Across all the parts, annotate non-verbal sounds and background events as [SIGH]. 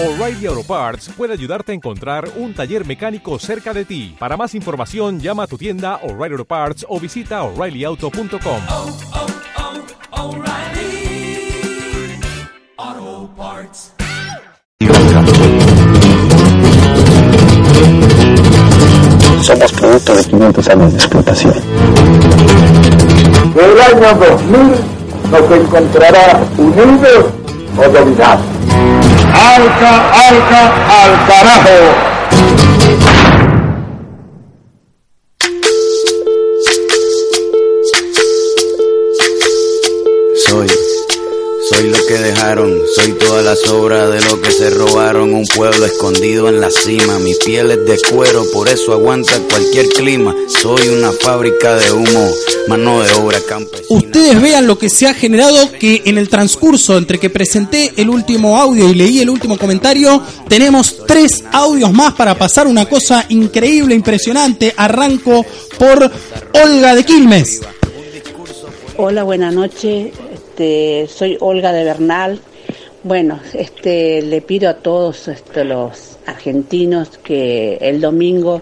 O'Reilly Auto Parts puede ayudarte a encontrar un taller mecánico cerca de ti. Para más información, llama a tu tienda O'Reilly Auto Parts o visita oreillyauto.com. oh, oh, Parts. Somos producto de 500 años de explotación. El año 2000 nos encontrará unidos o dominados. Alca, alca, al carajo. Dejaron, soy toda la sobra de lo que se robaron, un pueblo escondido en la cima, mi piel es de cuero, por eso aguanta cualquier clima, soy una fábrica de humo, mano de obra campesina. Ustedes vean lo que se ha generado que en el transcurso entre que presenté el último audio y leí el último comentario, tenemos tres audios más para pasar una cosa increíble, impresionante. Arranco por Olga de Quilmes. Hola, buenas noches. Este, soy Olga de Bernal. Bueno, este, le pido a todos este, los argentinos que el domingo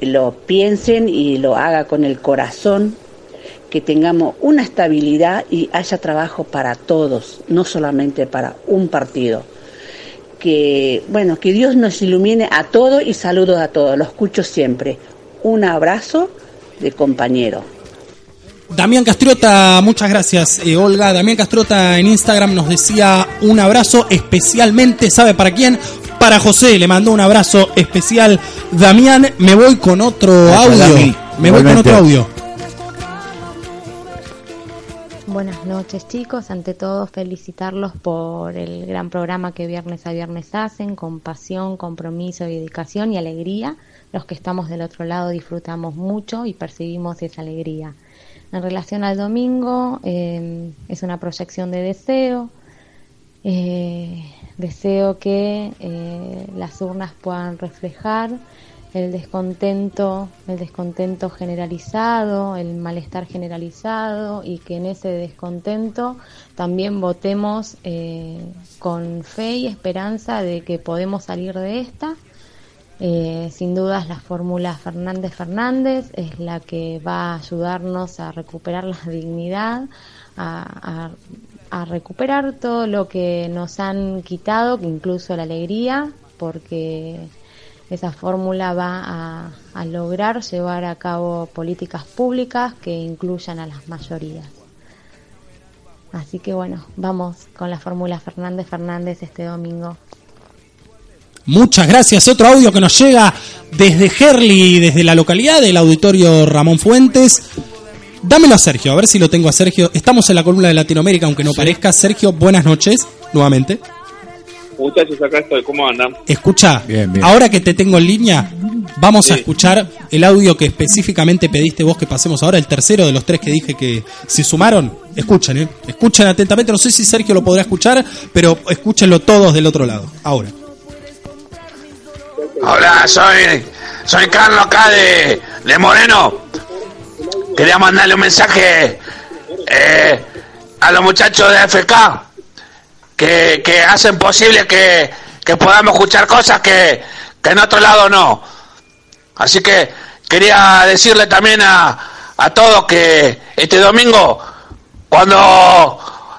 lo piensen y lo haga con el corazón, que tengamos una estabilidad y haya trabajo para todos, no solamente para un partido. Que, bueno, que Dios nos ilumine a todos y saludos a todos. Lo escucho siempre. Un abrazo de compañero. Damián Castrota, muchas gracias, eh, Olga. Damián Castrota en Instagram nos decía un abrazo especialmente, ¿sabe para quién? Para José, le mandó un abrazo especial. Damián, me voy con otro audio. Dami, Me voy con otro audio. Buenas noches chicos, ante todo felicitarlos por el gran programa que viernes a viernes hacen, con pasión, compromiso, dedicación y alegría. Los que estamos del otro lado disfrutamos mucho y percibimos esa alegría. En relación al domingo, eh, es una proyección de deseo. Eh, deseo que eh, las urnas puedan reflejar el descontento, el descontento generalizado, el malestar generalizado y que en ese descontento también votemos eh, con fe y esperanza de que podemos salir de esta. Eh, sin dudas la fórmula Fernández Fernández es la que va a ayudarnos a recuperar la dignidad, a, recuperar todo lo que nos han quitado, incluso la alegría, porque esa fórmula va a, a lograr llevar a cabo políticas públicas que incluyan a las mayorías. Así que bueno, vamos con la fórmula Fernández Fernández este domingo. Muchas gracias. Otro audio que nos llega desde Herli, desde la localidad del auditorio Ramón Fuentes. Dámelo a Sergio, a ver si lo tengo a Sergio. Estamos en la columna de Latinoamérica, aunque no parezca. Sergio, buenas noches, nuevamente. Muchachos, acá estoy, ¿cómo andan? Escucha, Bien, bien. ahora que te tengo en línea, vamos a escuchar el audio que específicamente pediste vos que pasemos ahora, el tercero de los tres que dije que se sumaron. Escuchen, ¿eh? Escuchen atentamente. No sé si Sergio lo podrá escuchar, pero escúchenlo todos del otro lado. Ahora. Hola, soy, soy Carlos acá de, de Moreno. Quería mandarle un mensaje eh, a los muchachos de AFK que, que hacen posible que, que podamos escuchar cosas que, que en otro lado no. Así que quería decirle también a, a todos que este domingo, cuando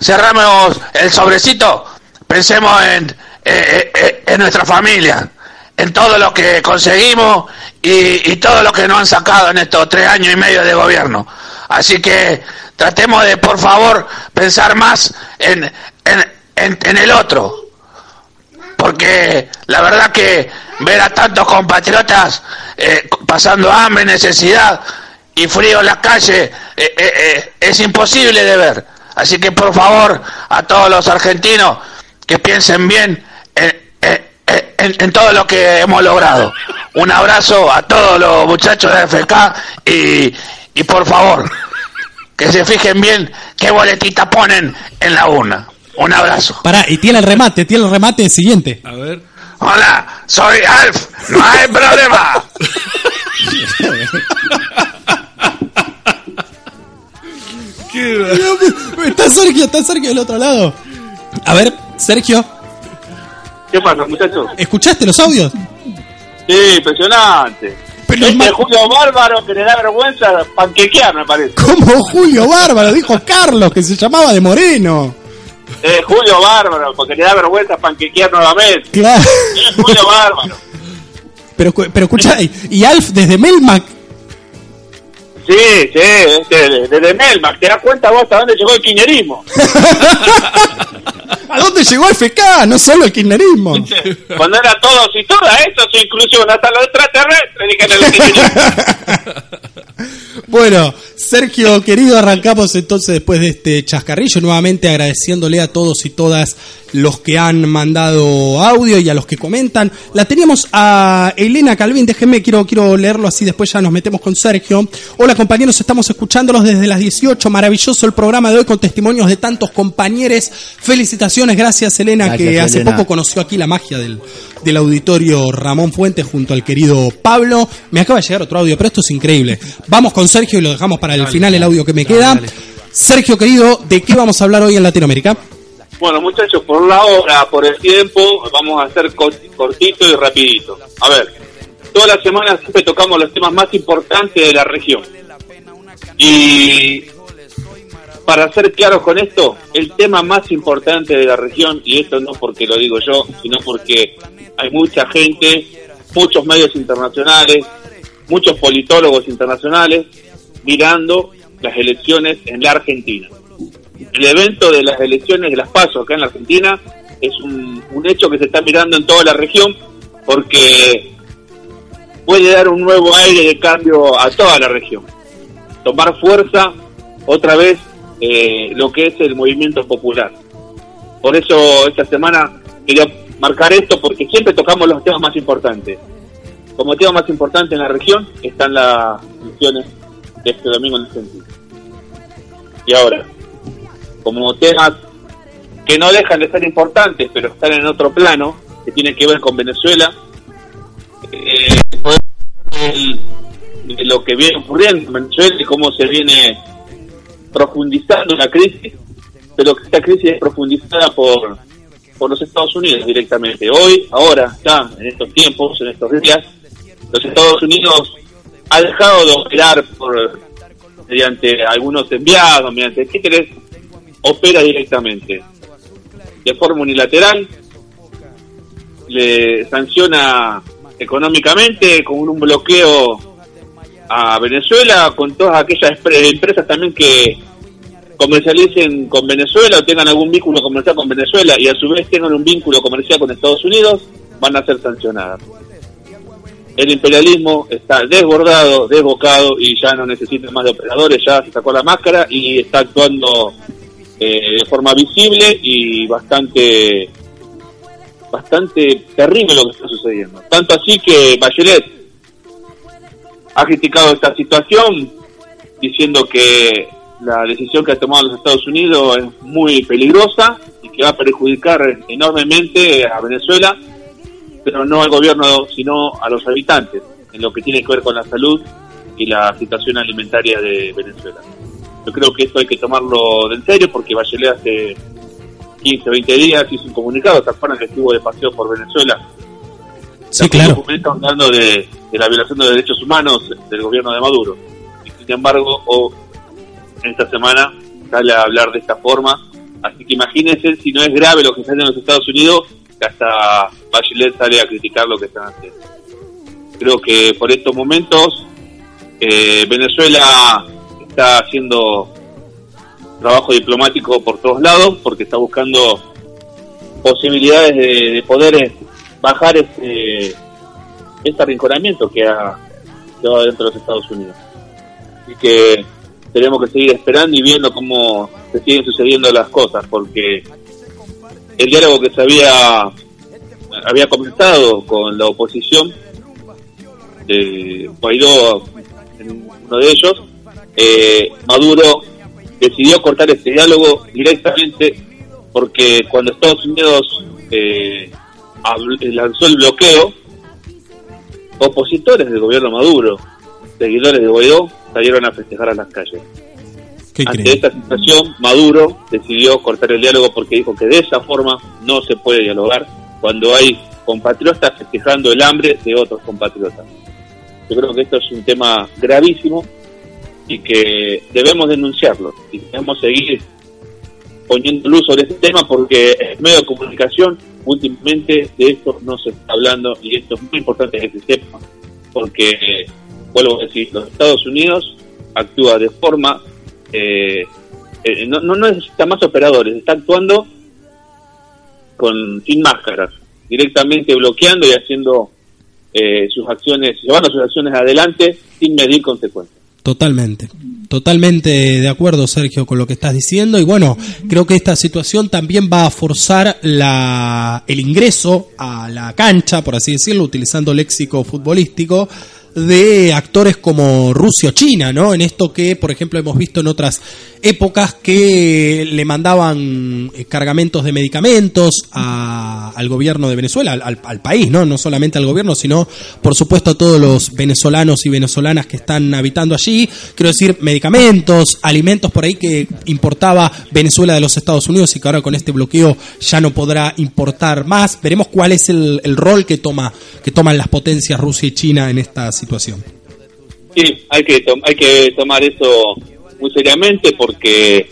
cerramos el sobrecito, pensemos en, en nuestra familia, en todo lo que conseguimos y, y todo lo que nos han sacado en estos tres años y medio de gobierno. Así que tratemos de, por favor, pensar más en, en, en, el otro, porque la verdad que ver a tantos compatriotas eh, pasando hambre, necesidad y frío en la calle eh, eh, eh, es imposible de ver. Así que por favor a todos los argentinos que piensen bien en, en- en- en todo lo que hemos logrado. Un abrazo a todos los muchachos de FK y, y por favor que se fijen bien qué boletita ponen en la urna. Un abrazo. Pará, y tiene el remate, tiene el remate siguiente. A ver. Hola, soy Alf, no hay problema. Está Sergio, está Sergio del otro lado. A ver, Sergio. ¿Qué pasa, muchachos? ¿Escuchaste los audios? Sí, impresionante. Pero este Julio Bárbaro que le da vergüenza panquequear, me parece. Como Julio Bárbaro, dijo Carlos, que se llamaba de Moreno. Eh, Julio Bárbaro, porque le da vergüenza panquequear nuevamente. Claro. Es Julio Bárbaro. Pero, pero escucha, y- Alf desde Melmac, Sí, sí, este, desde Melmac, ¿te das cuenta vos hasta dónde llegó el kirchnerismo? [LAUGHS] ¿a dónde llegó FK? No solo el kirchnerismo. Cuando era todos y todas, eso es inclusión, hasta los extraterrestres dijeron el. Bueno, Sergio, querido, arrancamos entonces después de este chascarrillo, nuevamente agradeciéndole a todos y todas los que han mandado audio y a los que comentan. La teníamos a Elena Calvin, déjenme, quiero, quiero leerlo así, después ya nos metemos con Sergio. Hola compañeros, estamos escuchándolos desde las 18, maravilloso el programa de hoy con testimonios de tantos compañeros. Felicitaciones, gracias Elena, Gracias, que hace Elena. poco conoció aquí la magia del, del auditorio Ramón Fuentes junto al querido Pablo. Me acaba de llegar otro audio, pero esto es increíble. Vamos con Sergio y lo dejamos para el Dale, final, el audio que me dale, queda. dale. Sergio, querido, ¿de qué vamos a hablar hoy en Latinoamérica? Bueno, muchachos, por la hora, por el tiempo, vamos a hacer cor- cortito y rapidito. A ver, todas las semanas siempre tocamos los temas más importantes de la región. Y para ser claros con esto, el tema más importante de la región, y esto no porque lo digo yo, sino porque hay mucha gente, muchos medios internacionales, muchos politólogos internacionales mirando las elecciones en la Argentina el evento de las elecciones de las PASO acá en la Argentina es un, un hecho que se está mirando en toda la región porque puede dar un nuevo aire de cambio a toda la región. Tomar fuerza otra vez eh, lo que es el movimiento popular. Por eso esta semana quería marcar esto porque siempre tocamos los temas más importantes. Como tema más importante en la región están las elecciones de este domingo en Argentina. Y ahora, como temas que no dejan de ser importantes, pero están en otro plano, que tienen que ver con Venezuela, eh, de lo que viene ocurriendo en Venezuela y cómo se viene profundizando la crisis, pero que esta crisis es profundizada por, por los Estados Unidos directamente. Hoy, ahora, ya, en estos tiempos, en estos días, los Estados Unidos ha dejado de operar por mediante algunos enviados, mediante ¿qué querés? opera directamente de forma unilateral, le sanciona económicamente con un bloqueo a Venezuela, con todas aquellas empre- empresas también que comercialicen con Venezuela o tengan algún vínculo comercial con Venezuela y a su vez tengan un vínculo comercial con Estados Unidos, van a ser sancionadas. El imperialismo está desbordado, desbocado y ya no necesita más de operadores, ya se sacó la máscara y está actuando eh, de forma visible y bastante bastante terrible lo que está sucediendo. Tanto así que Bachelet ha criticado esta situación diciendo que la decisión que ha tomado los Estados Unidos es muy peligrosa y que va a perjudicar enormemente a Venezuela, pero no al gobierno, sino a los habitantes, en lo que tiene que ver con la salud y la situación alimentaria de Venezuela. Yo creo que esto hay que tomarlo de en serio porque Bachelet hace 15, 20 días hizo un comunicado, ¿se acuerdan que estuvo de paseo por Venezuela? Sí, claro. hablando de, de la violación de derechos humanos del gobierno de Maduro. Y sin embargo, o, esta semana sale a hablar de esta forma. Así que imagínense si no es grave lo que sale en los Estados Unidos, hasta Bachelet sale a criticar lo que están haciendo. Creo que por estos momentos eh, Venezuela está haciendo trabajo diplomático por todos lados porque está buscando posibilidades de, de poder eh, bajar este este arrinconamiento que ha quedado dentro de los Estados Unidos. Así que tenemos que seguir esperando y viendo cómo se siguen sucediendo las cosas, porque el diálogo que se había había comenzado con la oposición de Guaidó uno de ellos, eh, Maduro decidió cortar ese diálogo directamente porque cuando Estados Unidos eh, lanzó el bloqueo, opositores del gobierno Maduro, seguidores de Guaidó, salieron a festejar a las calles. Ante esta situación, Maduro decidió cortar el diálogo porque dijo que de esa forma no se puede dialogar, cuando hay compatriotas festejando el hambre de otros compatriotas. Yo creo que esto es un tema gravísimo y que debemos denunciarlo y debemos seguir poniendo luz sobre este tema porque el medio de comunicación últimamente de esto no se está hablando y esto es muy importante que se sepa porque, vuelvo a decir, los Estados Unidos actúa de forma, eh, eh, no, no necesita más operadores, está actuando con sin máscaras, directamente bloqueando y haciendo eh, sus acciones, llevando sus acciones adelante sin medir consecuencias. Totalmente, totalmente de acuerdo Sergio con lo que estás diciendo y bueno, creo que esta situación también va a forzar la, el ingreso a la cancha, por así decirlo, utilizando léxico futbolístico, de actores como Rusia o China, ¿no? En esto que, por ejemplo, hemos visto en otras épocas que le mandaban eh, cargamentos de medicamentos a- al gobierno de Venezuela, al, país, ¿no? No solamente al gobierno, sino, por supuesto, a todos los venezolanos y venezolanas que están habitando allí. Quiero decir, medicamentos, alimentos por ahí que importaba Venezuela de los Estados Unidos y que ahora con este bloqueo ya no podrá importar más. Veremos cuál es el, el rol que toma que toman las potencias Rusia y China en esta situación. Sí, hay que, hay que tomar eso muy seriamente porque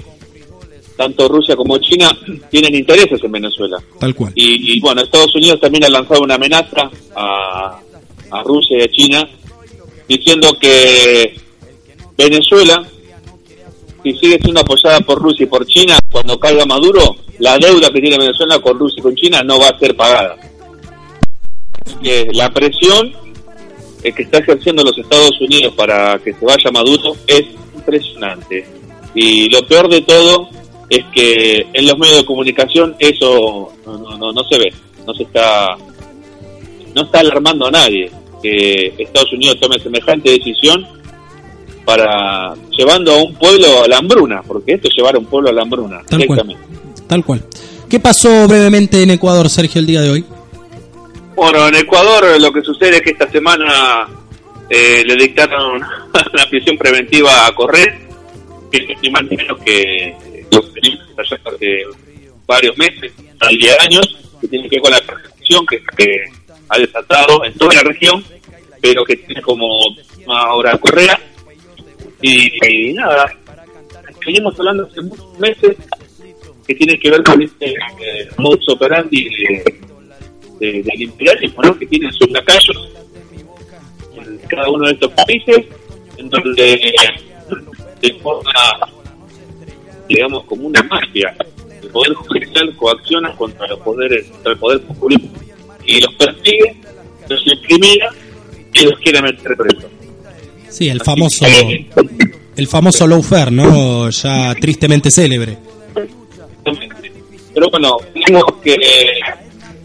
tanto Rusia como China tienen intereses en Venezuela. Tal cual. Y, y, bueno, Estados Unidos también ha lanzado una amenaza a, a Rusia y a China diciendo que Venezuela, si sigue siendo apoyada por Rusia y por China, cuando caiga Maduro, la deuda que tiene Venezuela con Rusia y con China no va a ser pagada. La presión eh, que está ejerciendo los Estados Unidos para que se vaya Maduro es impresionante. Y lo peor de todo es que en los medios de comunicación eso no, no, no, no se ve, no se está, no está alarmando a nadie que Estados Unidos tome semejante decisión para llevando a un pueblo a la hambruna, porque esto es llevar a un pueblo a la hambruna Tal cual. Tal cual. ¿Qué pasó brevemente en Ecuador, Sergio, el día de hoy? Bueno, en Ecuador lo que sucede es que esta semana eh, le dictaron [LAUGHS] una prisión preventiva a Correa, que ni más ni menos que lo que venimos allá hace varios meses, al día años, que tiene que ver con la persecución que, ha desatado en toda la región, pero que tiene como ahora Correa. Y, nada, venimos hablando hace muchos meses que tiene que ver con este eh, modus operandi de- del imperialismo, ¿no? que tienen sus lacayos en cada uno de estos países, en donde de forma, digamos, como una mafia, el poder judicial coacciona contra los poderes, contra el poder popular y los persigue, los incrimina y los quiere meter presos. Sí, el famoso el famoso lawfare, ¿no? Ya tristemente célebre. Pero bueno, vimos que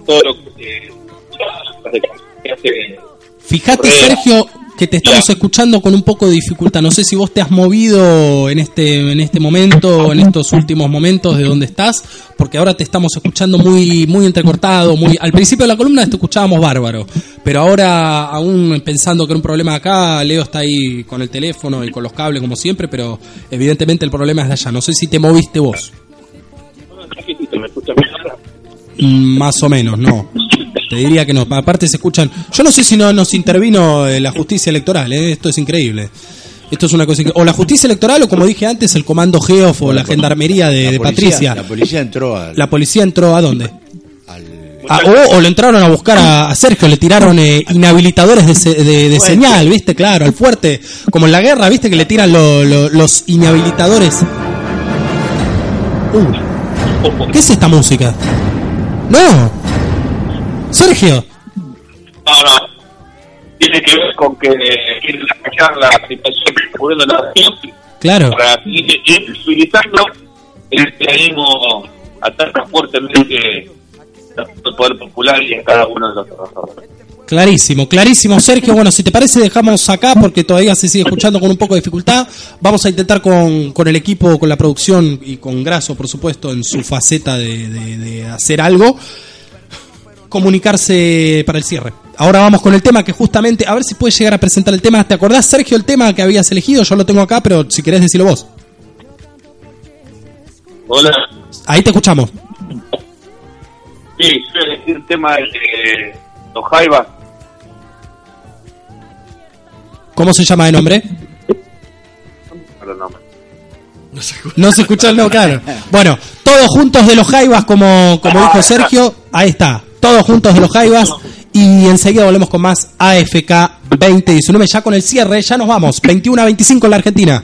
todo lo que, que hace Fíjate. Sergio, que te estamos escuchando con un poco de dificultad. No sé si vos te has movido en este en este momento, en estos últimos momentos de donde estás, porque ahora te estamos escuchando muy muy entrecortado, muy al principio de la columna te escuchábamos bárbaro, pero ahora aún pensando que era un problema acá, Leo está ahí con el teléfono y con los cables como siempre, pero evidentemente el problema es de allá. No sé si te moviste vos. Más o menos, no. Te diría que no. Aparte se escuchan. Yo no sé si no nos intervino eh, la justicia electoral. eh, Esto es increíble. Esto es una cosa O la justicia electoral, o como dije antes, el comando Geof o la gendarmería de, La de policía- Patricia. La policía entró al. La policía entró a dónde? Ah, o, o lo entraron a buscar a, a Sergio, le tiraron eh, inhabilitadores de, se- de- de señal, ¿viste? Claro, al fuerte. Como en la guerra, ¿viste? Que le tiran lo- lo- los inhabilitadores. Uh, ¿Qué es esta música? ¡No! ¡Sergio! No, no. Tiene que ver con que quieren callar la situación que está ocurriendo en la región Claro. para visibilizando el ataca fuertemente al poder popular y a cada uno de los trabajadores. Clarísimo, clarísimo, Sergio. Bueno, si te parece, dejamos acá porque todavía se sigue escuchando con un poco de dificultad. Vamos a intentar con, con el equipo, con la producción y con Graso, por supuesto, en su faceta de, de- de hacer algo, comunicarse para el cierre. Ahora vamos con el tema que justamente, a ver si puedes llegar a presentar el tema. ¿Te acordás, Sergio, el tema que habías elegido? Yo lo tengo acá, pero si querés decirlo vos. Hola. Ahí te escuchamos. Sí, yo elegí el tema de los Jaivas. ¿Cómo se llama de nombre? No, no, no. No se escucha el no, claro. Bueno, todos juntos de los Jaivas, como, como dijo Sergio, ahí está. Todos juntos de los Jaivas. Y enseguida volvemos con más AFK 2019. Ya con el cierre, ya nos vamos. 21 a 25 en la Argentina.